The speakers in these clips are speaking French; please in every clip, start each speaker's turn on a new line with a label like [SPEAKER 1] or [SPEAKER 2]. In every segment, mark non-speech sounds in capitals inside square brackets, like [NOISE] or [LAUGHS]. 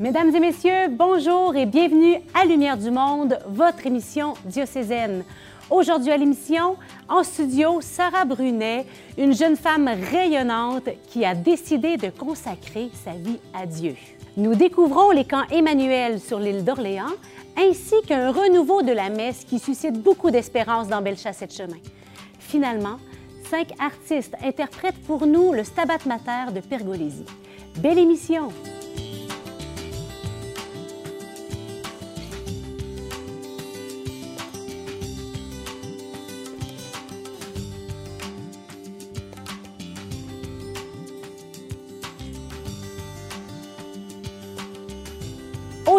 [SPEAKER 1] Mesdames et messieurs, bonjour et bienvenue à Lumière du Monde, votre émission diocésaine. Aujourd'hui à l'émission, en studio, Sarah Brunet, une jeune femme rayonnante qui a décidé de consacrer sa vie à Dieu. Nous découvrons les camps Emmanuel sur l'île d'Orléans, ainsi qu'un renouveau de la messe qui suscite beaucoup d'espérance dans Bellechasse-et-Chemin. Finalement, cinq artistes interprètent pour nous le Stabat Mater de Pergolesi. Belle émission!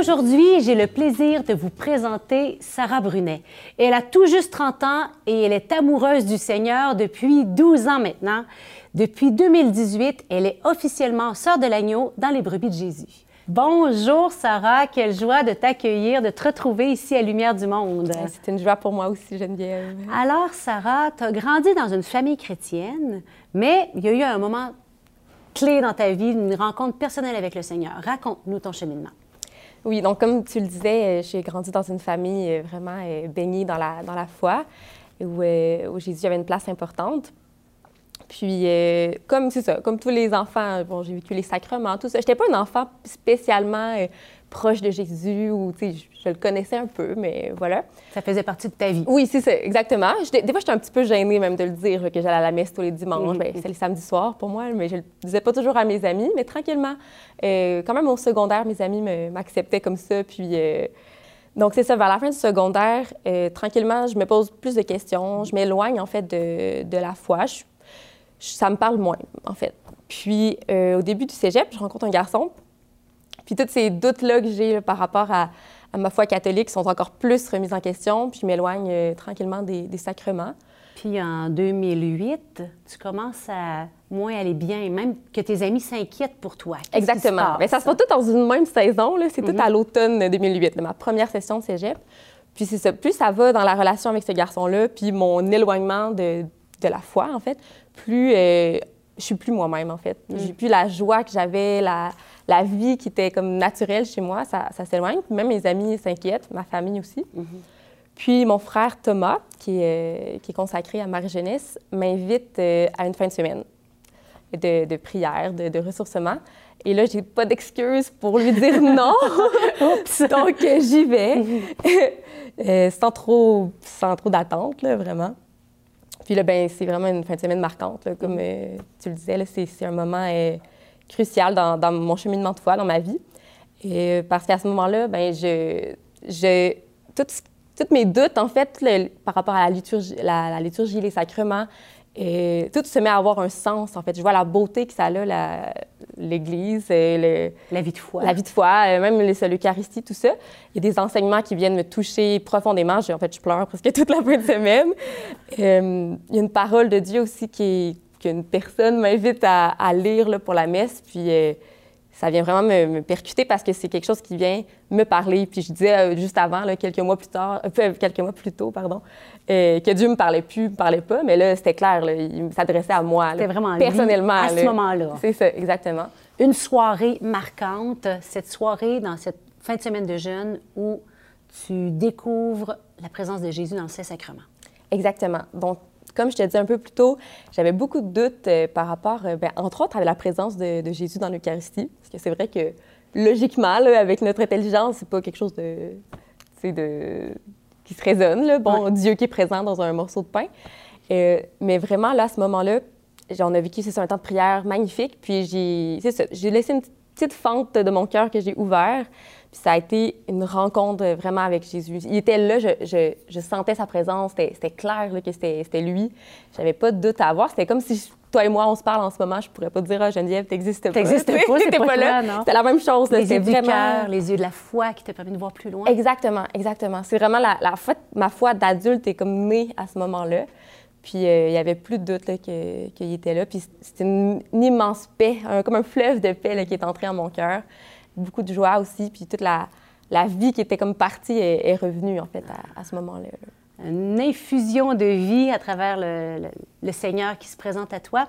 [SPEAKER 1] Aujourd'hui, j'ai le plaisir de vous présenter Sarah Brunet. Elle a tout juste 30 ans et elle est amoureuse du Seigneur depuis 12 ans maintenant. Depuis 2018, elle est officiellement sœur de l'agneau dans les brebis de Jésus. Bonjour Sarah, quelle joie de t'accueillir, de te retrouver ici à Lumière du Monde.
[SPEAKER 2] C'est une joie pour moi aussi, Geneviève.
[SPEAKER 1] Alors Sarah, tu as grandi dans une famille chrétienne, mais il y a eu un moment clé dans ta vie, une rencontre personnelle avec le Seigneur. Raconte-nous ton cheminement.
[SPEAKER 2] Oui, donc comme tu le disais, euh, j'ai grandi dans une famille euh, vraiment euh, baignée dans la, dans la foi, où, Jésus avait une place importante. Puis, comme ça, comme tous les enfants, bon, j'ai vécu les sacrements, tout ça. J'étais pas un enfant spécialement proche de Jésus ou, tu sais, je, le connaissais un peu, mais voilà.
[SPEAKER 1] Ça faisait partie de ta vie.
[SPEAKER 2] Oui, c'est ça, exactement. des fois, j'étais un petit peu gênée même de le dire, que j'allais à la messe tous les dimanches. Mm c'est le samedi soir pour moi, mais je le disais pas toujours à mes amis, mais tranquillement. Euh, quand même, au secondaire, mes amis m'acceptaient comme ça, puis... Euh, donc, c'est ça, vers la fin du secondaire, euh, tranquillement, je me pose plus de questions, je m'éloigne, en fait, de, de la foi. ça me parle moins, en fait. Puis, au début du cégep, je rencontre un garçon, puis tous ces doutes-là que j'ai par rapport à, ma foi catholique sont encore plus remis en question, puis je m'éloigne euh, tranquillement des, sacrements.
[SPEAKER 1] Puis en 2008, tu commences à moins aller bien, même que tes amis s'inquiètent pour toi.
[SPEAKER 2] Exactement. Mais ça se passe tout dans une même saison, c'est tout mhm. à l'automne 2008, ma première session de cégep. Puis c'est ça, plus ça va dans la relation avec ce garçon-là, puis mon éloignement de, de, la foi, en fait, plus euh, je suis plus moi-même, en fait. Mhm. J'ai plus la joie que j'avais, la, la vie qui était comme naturelle chez moi, ça, s'éloigne. même mes amis s'inquiètent, ma famille aussi. Mm-hmm. Puis mon frère Thomas, qui est, qui est consacré à Marie-Jeunesse, m'invite euh, à une fin de semaine de, de prière, de, ressourcement. Et là, j'ai pas d'excuse pour lui dire [LAUGHS] non. Donc, euh, j'y vais, [LAUGHS] euh, sans trop, sans trop d'attente, vraiment. Puis là, ben, c'est vraiment une fin de semaine marquante. comme mm-hmm. tu le disais, c'est un moment crucial dans, mon cheminement de foi, dans ma vie. Et parce qu'à ce moment-là, ben je, je toutes mes doutes, en fait, par rapport à la liturgie, la, liturgie les sacrements, et tout se met à avoir un sens, en fait. Je vois la beauté que ça a, l'Église, le,
[SPEAKER 1] la vie de foi.
[SPEAKER 2] La vie de foi, euh, même l'Eucharistie, tout ça. Il y a des enseignements qui viennent me toucher profondément. en fait, je pleure presque [LAUGHS] toute la fin de semaine. Euh, il y a une parole de Dieu aussi qui est qu'une personne m'invite à, lire là, pour la messe. Puis euh, ça vient vraiment me, percuter parce que c'est quelque chose qui vient me parler. Puis je disais euh, juste avant, là, quelques mois plus tard, euh, [LAUGHS] quelques mois plus tôt, pardon, que Dieu me parlait plus, me parlait pas. Mais là, c'était clair, il s'adressait à moi.
[SPEAKER 1] C'était vraiment
[SPEAKER 2] personnellement.
[SPEAKER 1] à ce moment-là.
[SPEAKER 2] C'est ça, exactement.
[SPEAKER 1] Une soirée marquante, cette soirée dans cette fin de semaine de jeûne où tu découvres la présence de Jésus dans le Saint-Sacrement.
[SPEAKER 2] Exactement. Donc, comme je te dit un peu plus tôt, j'avais beaucoup de doutes euh, par rapport, euh, ben, entre autres, à la présence de, Jésus dans l'Eucharistie. Parce que c'est vrai que, logiquement, avec notre intelligence, c'est pas quelque chose de, de qui se résonne. Bon, Dieu qui est présent dans un morceau de pain. Euh, mais vraiment, là, à ce moment-là, on a vécu, c'est un temps de prière magnifique. Puis j'ai laissé une petite fente de mon cœur que j'ai ouvert. Puis ça a été une rencontre vraiment avec Jésus. Il était là, je, je, sentais sa présence, c'était clair que c'était lui. J'avais pas de doute à avoir. C'était comme si toi et moi, on se parle en ce moment, je pourrais pas te dire, ah, Geneviève, t'existes pas.
[SPEAKER 1] T'existes [LAUGHS] pas, c'était pas, là.
[SPEAKER 2] C'était la même chose.
[SPEAKER 1] Les yeux
[SPEAKER 2] vraiment...
[SPEAKER 1] du cœur, les yeux de la foi qui te permettent de voir plus loin.
[SPEAKER 2] Exactement, exactement. C'est vraiment la, la foi, ma foi d'adulte est comme née à ce moment-là. Puis euh, il y avait plus de doute qu'il était là. Puis c'était une, immense paix, comme un fleuve de paix qui est entré en mon cœur beaucoup de joie aussi, puis toute la, la vie qui était comme partie est, revenue, en fait, à, ce moment-là.
[SPEAKER 1] une infusion de vie à travers le, Seigneur qui se présente à toi.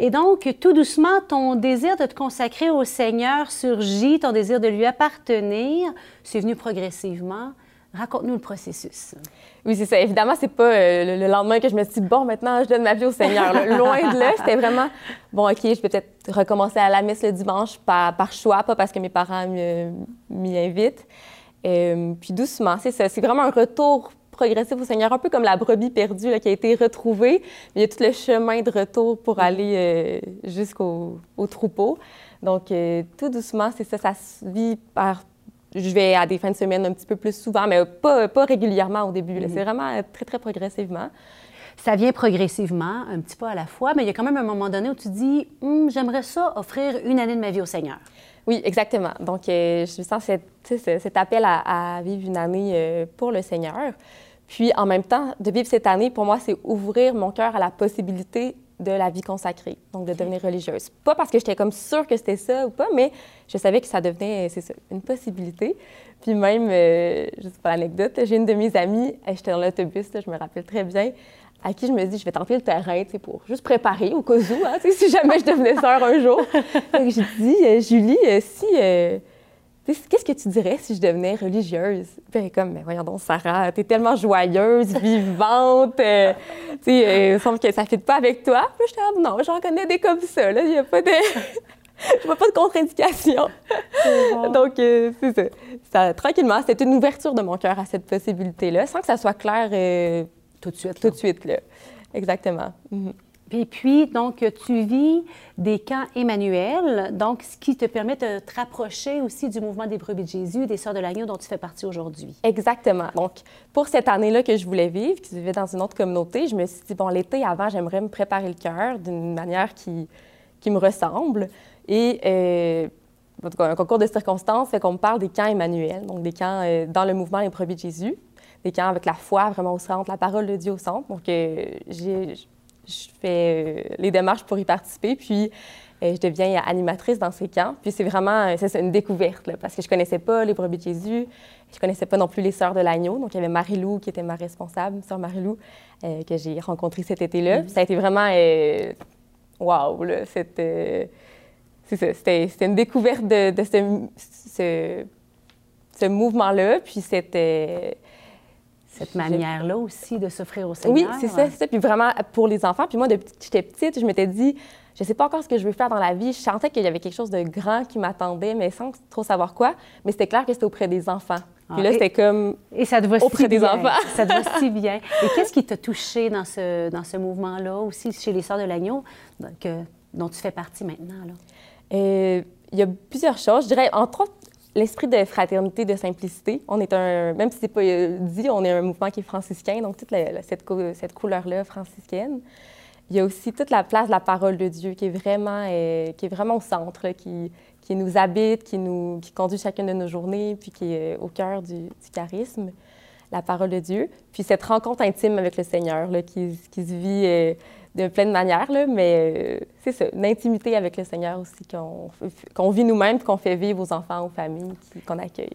[SPEAKER 1] Et donc, tout doucement, ton désir de te consacrer au Seigneur surgit, ton désir de lui appartenir, c'est venu progressivement. Raconte-nous le processus.
[SPEAKER 2] Oui, c'est ça. Évidemment, c'est pas euh, le, lendemain que je me suis dit, bon, maintenant, je donne ma vie au Seigneur. [LAUGHS] Loin de là, c'était vraiment, bon, OK, je vais peut-être recommencer à la messe le dimanche par, par choix, pas parce que mes parents m'y invitent. Euh, puis doucement, c'est ça. C'est vraiment un retour progressif au Seigneur, un peu comme la brebis perdue là, qui a été retrouvée. Il y a tout le chemin de retour pour mm. aller euh, jusqu'au troupeau. Donc, tout doucement, c'est ça, ça se vit par je vais à des fins de semaine un petit peu plus souvent, mais pas, pas régulièrement au début. Mhm. C'est vraiment très, très progressivement.
[SPEAKER 1] Ça vient progressivement, un petit peu à la fois, mais il y a quand même un moment donné où tu dis hum, j'aimerais ça offrir une année de ma vie au Seigneur.
[SPEAKER 2] Oui, exactement. Donc, euh, je sens cet, cet appel à, vivre une année euh, pour le Seigneur. Puis, en même temps, de vivre cette année, pour moi, c'est ouvrir mon cœur à la possibilité de la vie consacrée, donc de devenir religieuse. Pas parce que j'étais comme sûre que c'était ça ou pas, mais je savais que ça devenait, c'est ça, une possibilité. Puis même, euh, juste pour l'anecdote, j'ai une de mes amies, j'étais dans l'autobus, je me rappelle très bien, à qui je me dis, je vais tenter le terrain, tu sais, pour juste préparer au cas où, hein, si jamais je devenais sœur un jour. [LAUGHS] Donc, j'ai dit, euh, Julie, euh, si Qu'est-ce que tu dirais si je devenais religieuse? Puis comme, mais voyons donc, Sarah, t'es tellement joyeuse, vivante, euh, tu sais, euh, il semble que ça ne fit pas avec toi. Puis je dis, non, j'en connais des comme ça, là, il n'y a pas de... [LAUGHS] je vois pas de contre-indication. Donc, euh, c'est ça. ça. Tranquillement, c'était une ouverture de mon cœur à cette possibilité-là, sans que ça soit clair
[SPEAKER 1] tout de suite.
[SPEAKER 2] Tout de suite, là. Exactement. Mhm.
[SPEAKER 1] Et puis, donc, tu vis des camps Emmanuel, donc ce qui te permet de te rapprocher aussi du mouvement des brebis de Jésus, des Sœurs de l'Agneau dont tu fais partie aujourd'hui.
[SPEAKER 2] Exactement. Donc, pour cette année-là que je voulais vivre, qui vivais dans une autre communauté, je me suis dit, bon, l'été avant, j'aimerais me préparer le cœur d'une manière qui, qui me ressemble. Et euh, un concours de circonstances fait qu'on me parle des camps Emmanuel, donc des camps euh, dans le mouvement des brebis de Jésus, des camps avec la foi vraiment au centre, la parole de Dieu au centre. Donc, euh, j'ai je fais euh, les démarches pour y participer, puis euh, je deviens animatrice dans ces camps. Puis c'est vraiment euh, c'est une découverte, parce que je connaissais pas les brebis de Jésus, je connaissais pas non plus les Sœurs de l'Agneau. Donc il y avait Marie-Lou qui était ma responsable, Sœur Marie-Lou, que j'ai rencontrée cet été-là. Mm-hmm. Ça a été vraiment, waouh, wow, c'était, c'était, une découverte de, ce, ce, ce mouvement-là, puis c'était
[SPEAKER 1] cette manière-là aussi de s'offrir au Seigneur.
[SPEAKER 2] Oui, c'est ça, c'est ça. Puis vraiment, pour les enfants, puis moi, depuis que j'étais petite, je m'étais dit, je sais pas encore ce que je veux faire dans la vie. Je sentais qu'il y avait quelque chose de grand qui m'attendait, mais sans trop savoir quoi. Mais c'était clair que c'était auprès des enfants. puis ah, là, c'était comme
[SPEAKER 1] et ça te va
[SPEAKER 2] auprès des enfants.
[SPEAKER 1] ça te va si [LAUGHS] bien. Et qu'est-ce qui t'a touché dans ce, dans ce mouvement-là, aussi chez les Sœurs de l'Agneau, dont tu fais partie maintenant? Là?
[SPEAKER 2] Euh, il y a plusieurs choses. Je dirais, entre autres, l'esprit de fraternité, de simplicité. On est un, même si c'est pas euh, dit, on est un mouvement qui est franciscain, donc toute cette, cette couleur-là franciscaine. Il y a aussi toute la place de la parole de Dieu qui est vraiment, euh, qui est vraiment au centre, qui, qui nous habite, qui nous qui conduit chacune de nos journées, puis qui est au cœur du, charisme, la parole de Dieu. Puis cette rencontre intime avec le Seigneur là, qui, qui se vit euh, de plein de manières, là, mais euh, c'est ça, une intimité avec le Seigneur aussi qu'on vit nous-mêmes, qu'on fait vivre aux enfants, aux familles qu'on accueille.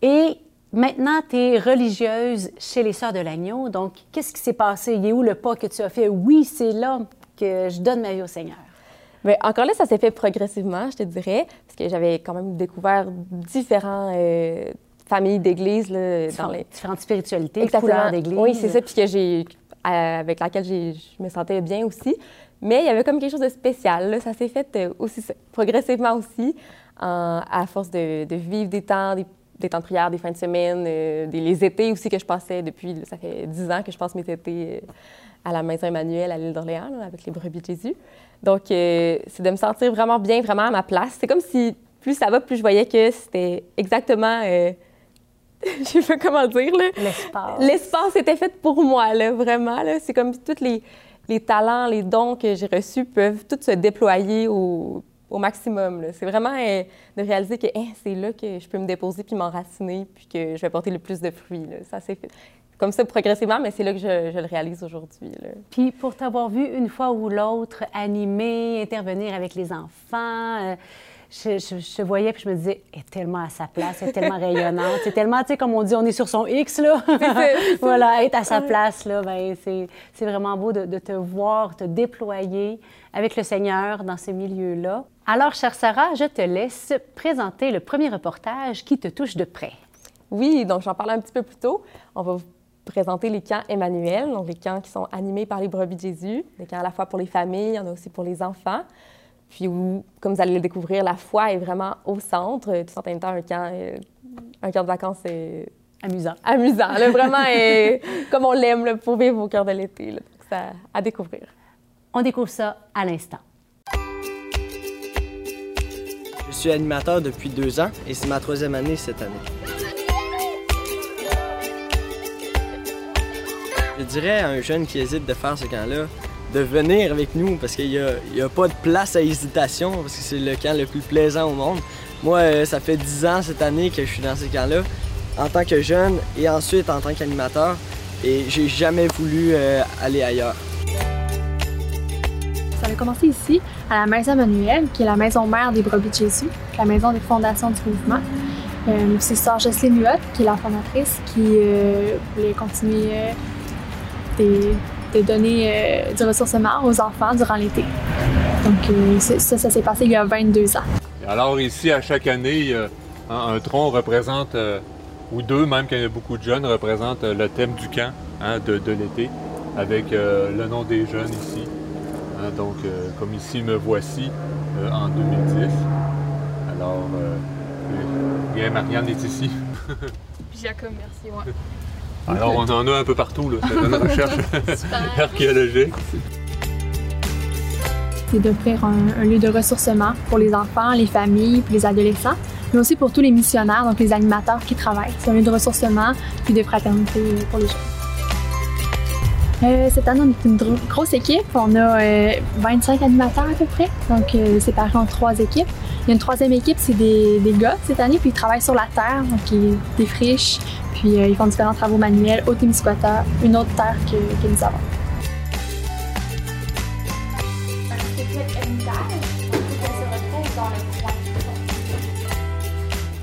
[SPEAKER 1] Et maintenant, tu es religieuse chez les Sœurs de l'Agneau, donc qu'est-ce qui s'est passé? Il est où le pas que tu as fait? Oui, c'est là que je donne ma vie au Seigneur.
[SPEAKER 2] Bien, encore là, ça s'est fait progressivement, je te dirais, parce que j'avais quand même découvert différents... Euh, familles d'église dans
[SPEAKER 1] les différentes spiritualités, couleurs d'église.
[SPEAKER 2] Oui, c'est ça. Puis que j'ai avec laquelle je me sentais bien aussi. Mais il y avait comme quelque chose de spécial. Ça s'est fait euh, aussi progressivement aussi, à force de, vivre des temps, des, temps de prière, des fins de semaine, euh, les étés aussi que je passais depuis, ça fait dix ans que je passe mes étés euh, à la Maison Emmanuel à l'île d'Orléans avec les brebis de Jésus. Donc, c'est de me sentir vraiment bien, vraiment à ma place. C'est comme si plus ça va, plus je voyais que c'était exactement [LAUGHS] je sais pas comment dire, là.
[SPEAKER 1] L'espace.
[SPEAKER 2] L'espace était fait pour moi, là, vraiment, là. C'est comme tous les, les, talents, les dons que j'ai reçus peuvent tous se déployer au, au maximum, C'est vraiment euh, de réaliser que hein, c'est là que je peux me déposer puis m'enraciner puis que je vais porter le plus de fruits, là. Ça, c'est comme ça progressivement, mais c'est là que je, je le réalise aujourd'hui.
[SPEAKER 1] Puis pour t'avoir vu une fois ou l'autre animer, intervenir avec les enfants, euh, je, voyais puis je me disais, elle est tellement à sa place, elle est tellement rayonnante. C'est tellement, tu sais, comme on dit, on est sur son X, là. [LAUGHS] voilà, être à sa place, là, ben, c'est vraiment beau de, de, te voir, te déployer avec le Seigneur dans ces milieux-là. Alors, chère Sarah, je te laisse présenter le premier reportage qui te touche de près.
[SPEAKER 2] Oui, donc j'en parlais un petit peu plus tôt. On va vous présenter les camps Emmanuel, donc les camps qui sont animés par les brebis de Jésus, des camps à la fois pour les familles, il y en a aussi pour les enfants. Puis où, comme vous allez le découvrir, la foi est vraiment au centre. Tout en même temps, un camp, euh, un camp de vacances c'est
[SPEAKER 1] amusant.
[SPEAKER 2] Amusant, [LAUGHS] vraiment, et, comme on l'aime pour vivre au cœur de l'été. C'est à découvrir.
[SPEAKER 1] On découvre ça à l'instant.
[SPEAKER 3] Je suis animateur depuis deux ans et c'est ma troisième année cette année. Je dirais à un jeune qui hésite de faire ce camp-là, de venir avec nous parce qu'il n'y a, pas de place à hésitation parce que c'est le camp le plus plaisant au monde. Moi, euh, ça fait dix ans cette année que je suis dans ce camp-là en tant que jeune et ensuite en tant qu'animateur et j'ai jamais voulu euh, aller ailleurs.
[SPEAKER 4] Ça a commencé ici, à la Maison Manuel, qui est la maison mère des brebis de Jésus, la maison des fondations du mouvement. Euh, c'est Sœur Jocelyne Huot, qui est la fondatrice, qui voulait continuer des, de donner euh, du ressourcement aux enfants durant l'été. Donc euh, ça, ça s'est passé il y a 22 ans.
[SPEAKER 5] Alors ici, à chaque année, un, tronc représente, euh, ou deux même, quand il y a beaucoup de jeunes, représente le thème du camp hein, de, l'été, avec le nom des jeunes ici. Hein, donc, comme ici, me voici en 2010. Alors, bien, Marianne est ici. [LAUGHS]
[SPEAKER 4] Jacob, merci. Ouais.
[SPEAKER 5] Alors on en a un peu partout, là. c'est une recherche [LAUGHS] archéologique.
[SPEAKER 4] C'est d'offrir un, lieu de ressourcement pour les enfants, les familles, puis les adolescents, mais aussi pour tous les missionnaires, donc les animateurs qui travaillent. C'est un lieu de ressourcement puis de fraternité pour les jeunes. Euh, cette année, on est une grosse équipe. On a 25 euh, animateurs à peu près, donc euh, séparés en trois équipes. Il y a une troisième équipe, c'est des, gars cette année, puis ils travaillent sur la terre, donc ils défrichent, puis ils font différents travaux manuels au Témiscouata, une autre terre que, nous avons.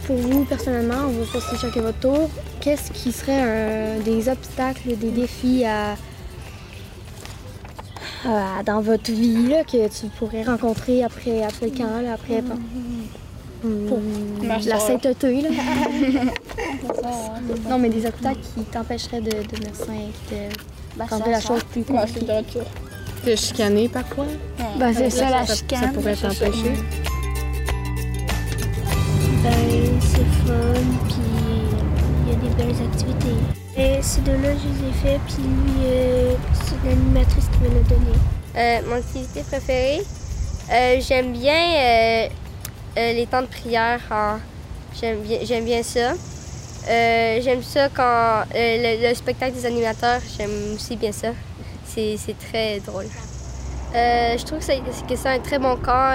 [SPEAKER 6] Pour vous, personnellement, on va passer chacun votre tour. Qu'est-ce qui serait des obstacles, des défis à, dans votre vie que tu pourrais rencontrer après, après le camp, après, la sainteté, là. [LAUGHS] non, mais des obstacles qui t'empêcheraient de devenir saint, qui te rendraient la chose plus compliquée.
[SPEAKER 7] Te chicaner parfois?
[SPEAKER 6] Ben, c'est ça, la chicane.
[SPEAKER 7] Ça pourrait t'empêcher.
[SPEAKER 6] Ben, c'est fun, puis des belles activités. Et ces deux-là, je les ai fait, puis lui, euh, c'est l'animatrice qui me l'a donné.
[SPEAKER 8] Euh, mon activité préférée, euh, j'aime bien euh, les temps de prière, j'aime bien, bien, ça. Euh, j'aime ça quand euh, le, spectacle des animateurs, j'aime aussi bien ça. C'est très drôle. je trouve que c'est un très bon camp,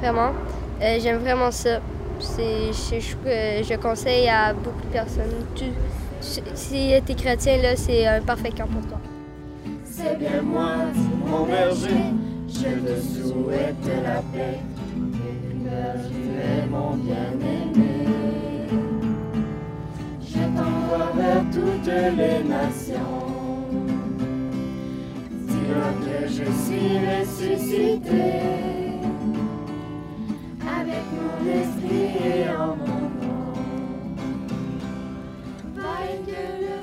[SPEAKER 8] vraiment. j'aime vraiment ça. Je, je, conseille à beaucoup de personnes. Si tu es chrétien, là, c'est un parfait camp pour toi.
[SPEAKER 9] C'est bien moi, mon berger, je te souhaite la paix tu es mon bien-aimé. Je t'envoie vers toutes les nations. Dis-leur que je suis ressuscité.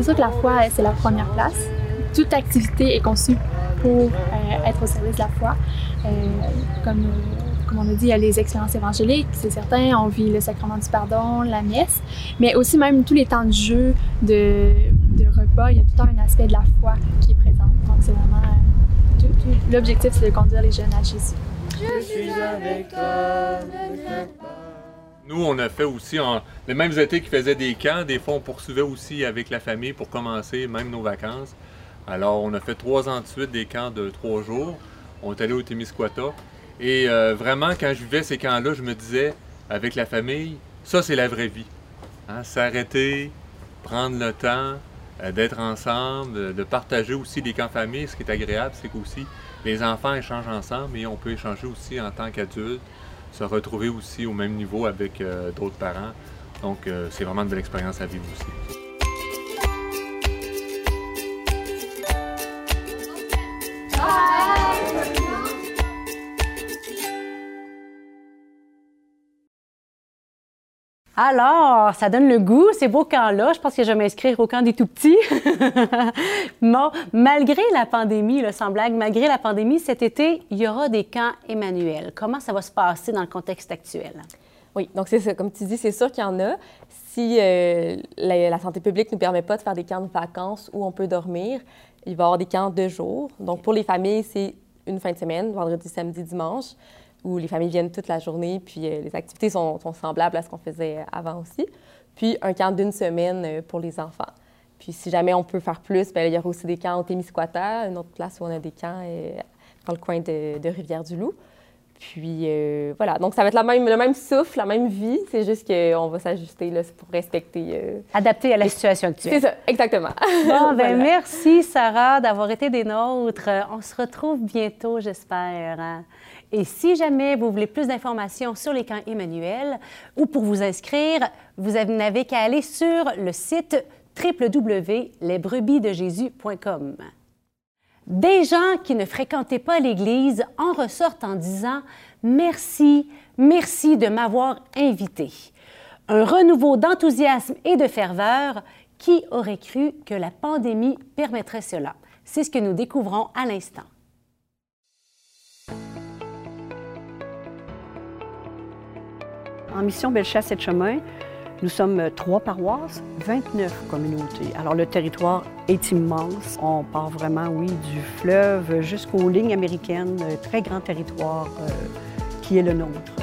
[SPEAKER 4] Sûr que la foi, c'est la première place. Toute activité est conçue pour euh, être au service de la foi. Euh, comme comme on a dit, il y a les expériences évangéliques, c'est certain, on vit le sacrement du pardon, la messe, mais aussi même tous les temps de jeu, de, repas, il y a tout le temps un aspect de la foi qui est présent. Donc c'est vraiment... Euh, l'objectif, c'est de conduire les jeunes à Jésus. Je suis avec toi,
[SPEAKER 5] Nous, on a fait aussi, les mêmes étés qui faisaient des camps, des fois on poursuivait aussi avec la famille pour commencer même nos vacances. Alors, on a fait trois ans de suite des camps de trois jours. On est allé au Témiscouata. Et euh, vraiment, quand je vivais ces camps-là, je me disais, avec la famille, ça, c'est la vraie vie. Hein, s'arrêter, prendre le temps euh, d'être ensemble, de partager aussi des camps famille. Ce qui est agréable, c'est qu'aussi les enfants échangent ensemble et on peut échanger aussi en tant qu'adultes. Se retrouver aussi au même niveau avec d'autres parents. Donc, c'est vraiment une belle expérience à vivre aussi.
[SPEAKER 1] Alors, ça donne le goût, ces beaux camps-là. Je pense que je vais m'inscrire au camp des tout-petits. [LAUGHS] bon, malgré la pandémie, le sans blague, malgré la pandémie, cet été, il y aura des camps Emmanuel. Comment ça va se passer dans le contexte actuel?
[SPEAKER 2] Oui, donc c'est ça. Comme tu dis, c'est sûr qu'il y en a. Si euh, la, santé publique ne nous permet pas de faire des camps de vacances où on peut dormir, il va y avoir des camps de jour. Donc, pour les familles, c'est une fin de semaine, vendredi, samedi, dimanche où les familles viennent toute la journée, puis euh, les activités sont, semblables à ce qu'on faisait avant aussi. Puis un camp d'une semaine euh, pour les enfants. Puis si jamais on peut faire plus, bien, il y aura aussi des camps au Témiscouata, une autre place où on a des camps euh, dans le coin de, Rivière-du-Loup. Puis voilà, donc ça va être la même, le même souffle, la même vie, c'est juste qu'on va s'ajuster pour respecter.
[SPEAKER 1] Adapter à la situation actuelle.
[SPEAKER 2] C'est ça, exactement.
[SPEAKER 1] Bon, [LAUGHS] ben merci Sarah d'avoir été des nôtres. On se retrouve bientôt, j'espère. Hein. Et si jamais vous voulez plus d'informations sur les camps Emmanuel ou pour vous inscrire, vous n'avez qu'à aller sur le site www.lesbrebiesdejésus.com. Des gens qui ne fréquentaient pas l'Église en ressortent en disant Merci, merci de m'avoir invité. Un renouveau d'enthousiasme et de ferveur. Qui aurait cru que la pandémie permettrait cela? C'est ce que nous découvrons à l'instant.
[SPEAKER 10] En mission Bellechasse et Chemin, nous sommes trois paroisses, 29 communautés. Alors le territoire est immense. On part vraiment, oui, du fleuve jusqu'aux lignes américaines, un très grand territoire euh, qui est le nôtre.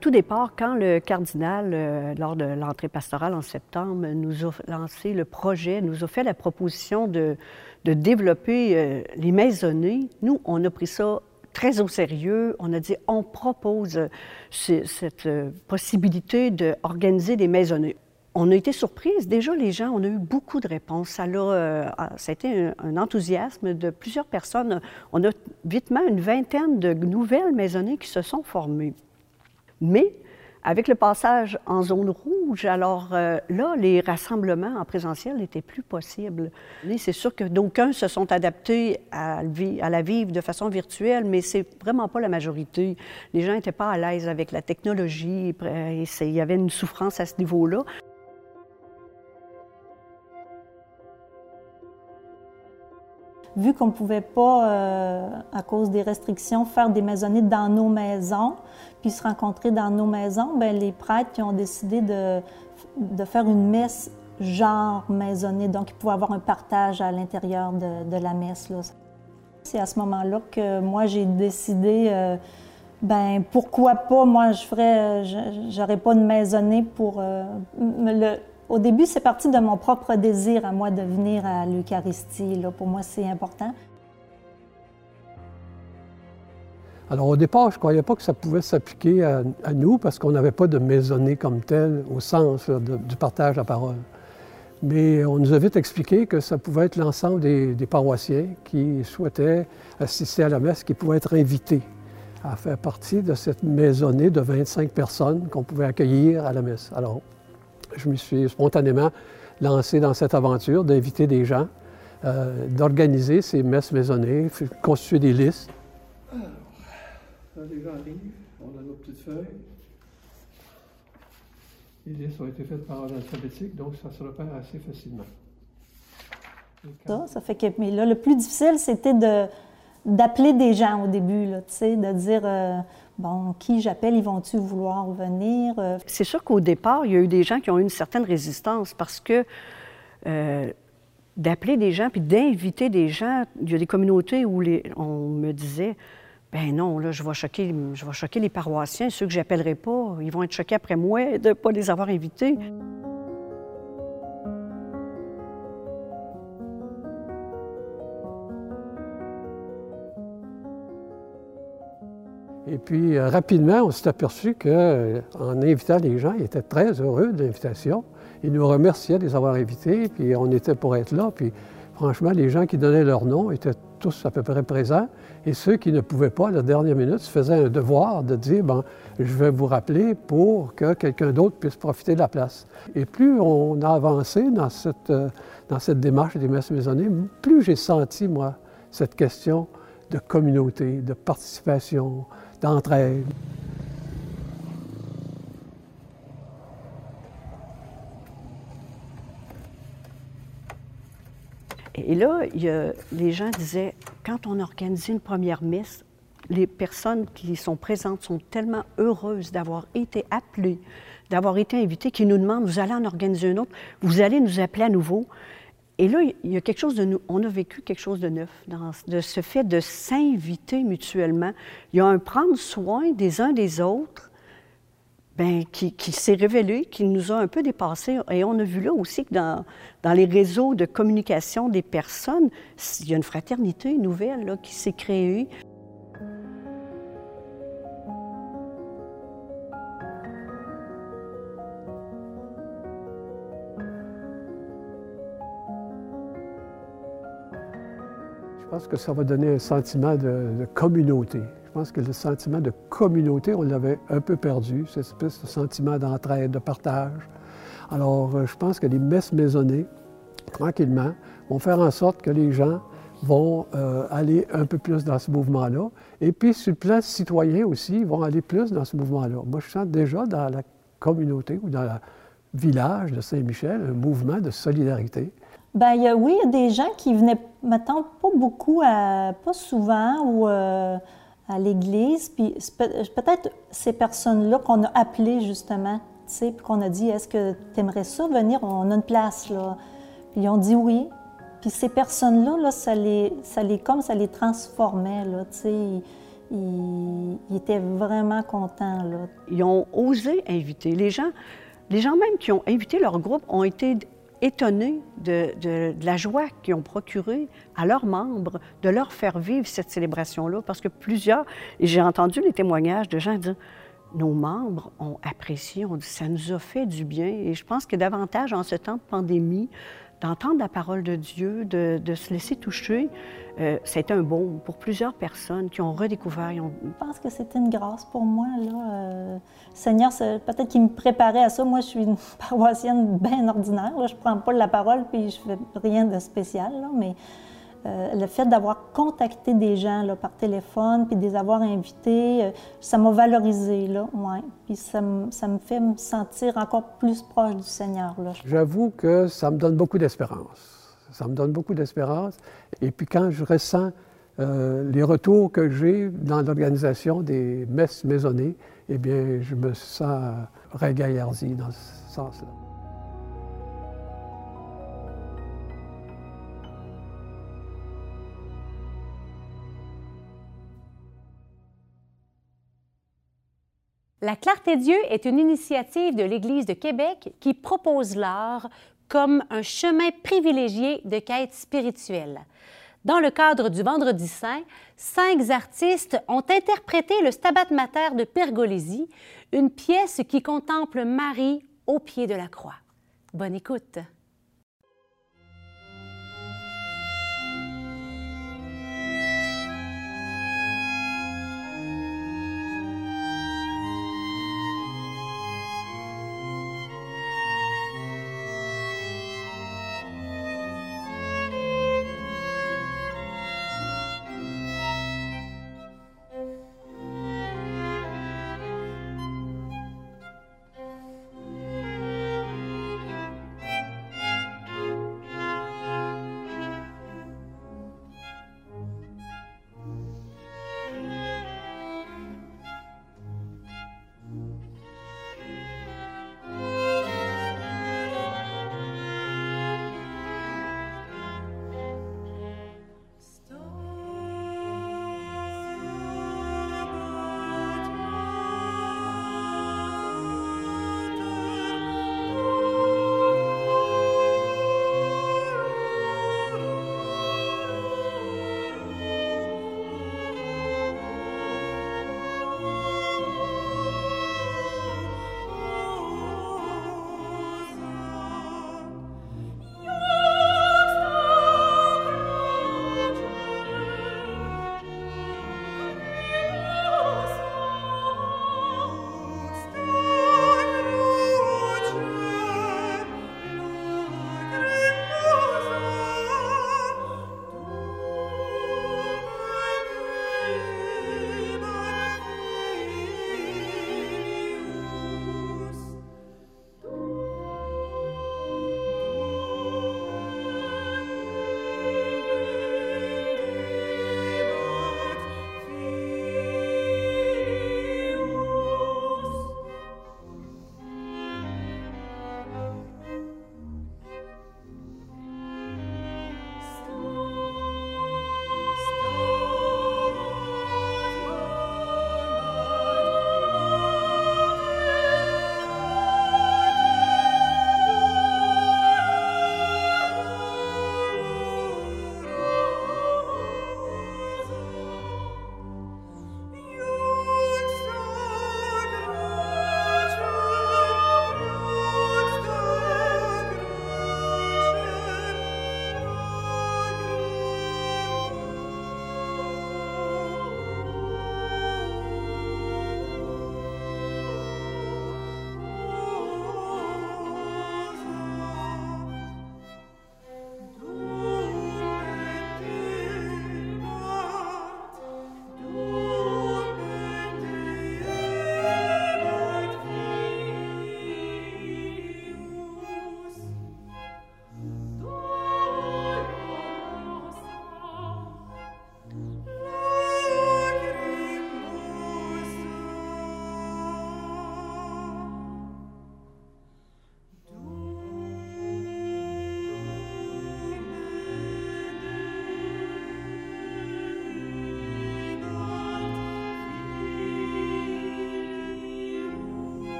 [SPEAKER 10] Tout départ, quand le cardinal, euh, lors de l'entrée pastorale en septembre, nous a lancé le projet, nous a fait la proposition de, développer euh, les maisonnées, nous, on a pris ça très au sérieux. On a dit, on propose cette euh, possibilité d'organiser des maisonnées. On a été surprise. Déjà, les gens, on a eu beaucoup de réponses. Ça a été un, un, enthousiasme de plusieurs personnes. On a vitement une vingtaine de nouvelles maisonnées qui se sont formées. Mais avec le passage en zone rouge, alors euh, là, les rassemblements en présentiel n'étaient plus possibles. C'est sûr que d'aucuns se sont adaptés à, la vivre de façon virtuelle, mais c'est vraiment pas la majorité. Les gens n'étaient pas à l'aise avec la technologie, et il y avait une souffrance à ce niveau-là.
[SPEAKER 11] Vu qu'on ne pouvait pas, euh, à cause des restrictions, faire des maisonnées dans nos maisons, puis se rencontrer dans nos maisons, bien, les prêtres ont décidé de, de, faire une messe genre maisonnée, donc ils pouvaient avoir un partage à l'intérieur de, la messe. C'est à ce moment-là que moi, j'ai décidé, euh, ben pourquoi pas, moi, je ferais, j'aurais pas de maisonnée pour euh, le au début, c'est parti de mon propre désir à moi de venir à l'Eucharistie. Pour moi, c'est important.
[SPEAKER 12] Alors au départ, je ne croyais pas que ça pouvait s'appliquer à, nous parce qu'on n'avait pas de maisonnée comme telle au sens du partage de la parole. Mais on nous a vite expliqué que ça pouvait être l'ensemble des, des, paroissiens qui souhaitaient assister à la messe, qui pouvaient être invités à faire partie de cette maisonnée de 25 personnes qu'on pouvait accueillir à la messe. Alors, je me suis spontanément lancé dans cette aventure d'inviter des gens, euh, d'organiser ces messes maisonnées, constituer des listes. Alors, les gens arrivent, on a nos petites feuilles. Les listes ont été faites par ordre alphabétique, donc ça se repère assez facilement.
[SPEAKER 11] Ça, ça fait que, mais là, le plus difficile, c'était de, d'appeler des gens au début, là, de dire euh, bon, qui j'appelle, ils vont-tu vouloir venir? Euh?
[SPEAKER 10] C'est sûr qu'au départ, il y a eu des gens qui ont eu une certaine résistance parce que euh, d'appeler des gens puis d'inviter des gens, il y a des communautés où on me disait ben non, là, je vais choquer, je vais choquer les paroissiens, ceux que j'appellerai pas, ils vont être choqués après moi de ne pas les avoir invités.
[SPEAKER 12] Et puis, euh, rapidement, on s'est aperçu qu'en euh, invitant les gens, ils étaient très heureux de l'invitation. ils nous remerciaient de les avoir invités, puis on était pour être là. Puis franchement, les gens qui donnaient leur nom étaient tous à peu près présents. Et ceux qui ne pouvaient pas, à la dernière minute, se faisaient un devoir de dire, bon, je vais vous rappeler pour que quelqu'un d'autre puisse profiter de la place. Et plus on a avancé dans cette, euh, dans cette démarche des messes maisonnées, plus j'ai senti, moi, cette question de communauté, de participation,
[SPEAKER 10] Et là, les gens disaient, quand on organise une première messe, les personnes qui sont présentes sont tellement heureuses d'avoir été appelées, d'avoir été invitées, qu'ils nous demandent, vous allez en organiser une autre, vous allez nous appeler à nouveau. Et là, il y a quelque chose de nous, on a vécu quelque chose de neuf dans de ce fait de s'inviter mutuellement. Il y a un prendre soin des uns des autres bien, qui, s'est révélé, qui nous a un peu dépassé. Et on a vu là aussi que dans, dans les réseaux de communication des personnes, il y a une fraternité nouvelle là, qui s'est créée.
[SPEAKER 12] Pense que ça va donner un sentiment de, communauté. Je pense que le sentiment de communauté, on l'avait un peu perdu, cette espèce de sentiment d'entraide, de partage. Alors, euh, je pense que les messes maisonnées, tranquillement, vont faire en sorte que les gens vont euh, aller un peu plus dans ce mouvement-là. Et puis, sur le plan citoyen aussi, ils vont aller plus dans ce mouvement-là. Moi, je sens déjà dans la communauté ou dans le village de Saint-Michel un mouvement de solidarité.
[SPEAKER 11] Ben, y a, oui, il y a des gens qui venaient, maintenant pas beaucoup, pas souvent, ou euh, à l'église. Puis peut-être ces personnes-là qu'on a appelées justement, tu sais, puis qu'on a dit Est-ce que tu aimerais ça venir? On a une place, là. Puis ils ont dit oui. Puis ces personnes-là, là, ça, les, ça les, comme ça les transformait, là, tu sais. Ils, ils, étaient vraiment contents, là.
[SPEAKER 10] Ils ont osé inviter. Les gens, les gens même qui ont invité leur groupe ont été étonnés de, la joie qu'ils ont procuré à leurs membres de leur faire vivre cette célébration-là, parce que plusieurs, et j'ai entendu les témoignages de gens dire, nos membres ont apprécié, ça nous a fait du bien, et je pense que davantage en ce temps de pandémie, d'entendre la parole de Dieu, de, se laisser toucher, euh, c'est un bon pour plusieurs personnes qui ont redécouvert. Je
[SPEAKER 11] pense que c'était une grâce pour moi. Là. Euh, Seigneur, peut-être qu'il me préparait à ça. Moi, je suis une [LAUGHS] paroissienne bien ordinaire. Je ne prends pas la parole puis je fais rien de spécial. mais euh, le fait d'avoir contacté des gens là, par téléphone, puis de les avoir invités, euh, ça m'a valorisé, là, ouais. Puis ça, ça, me fait me sentir encore plus proche du Seigneur, là.
[SPEAKER 12] J'avoue que ça me donne beaucoup d'espérance. Ça me donne beaucoup d'espérance. Et puis quand je ressens euh, les retours que j'ai dans l'organisation des messes maisonnées, eh bien, je me sens régaillardi dans ce sens-là.
[SPEAKER 1] La Clarté Dieu est une initiative de l'Église de Québec qui propose l'art comme un chemin privilégié de quête spirituelle. Dans le cadre du Vendredi Saint, cinq artistes ont interprété le Stabat Mater de Pergolesi, une pièce qui contemple Marie au pied de la croix. Bonne écoute.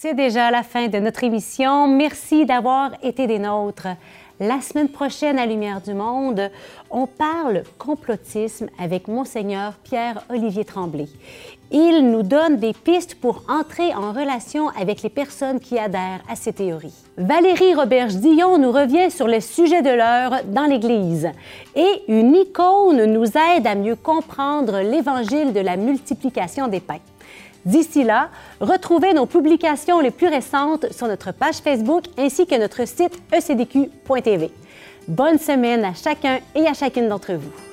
[SPEAKER 1] C'est déjà la fin de notre émission. Merci d'avoir été des nôtres. La semaine prochaine à Lumière du Monde, on parle complotisme avec Monseigneur Pierre-Olivier Tremblay. Il nous donne des pistes pour entrer en relation avec les personnes qui adhèrent à ces théories. Valérie Roberge-Dillon nous revient sur le sujet de l'heure dans l'Église. Et une icône nous aide à mieux comprendre l'évangile de la multiplication des pains. D'ici là, retrouvez nos publications les plus récentes sur notre page Facebook ainsi que notre site ecdq.tv. Bonne semaine à chacun et à chacune d'entre vous.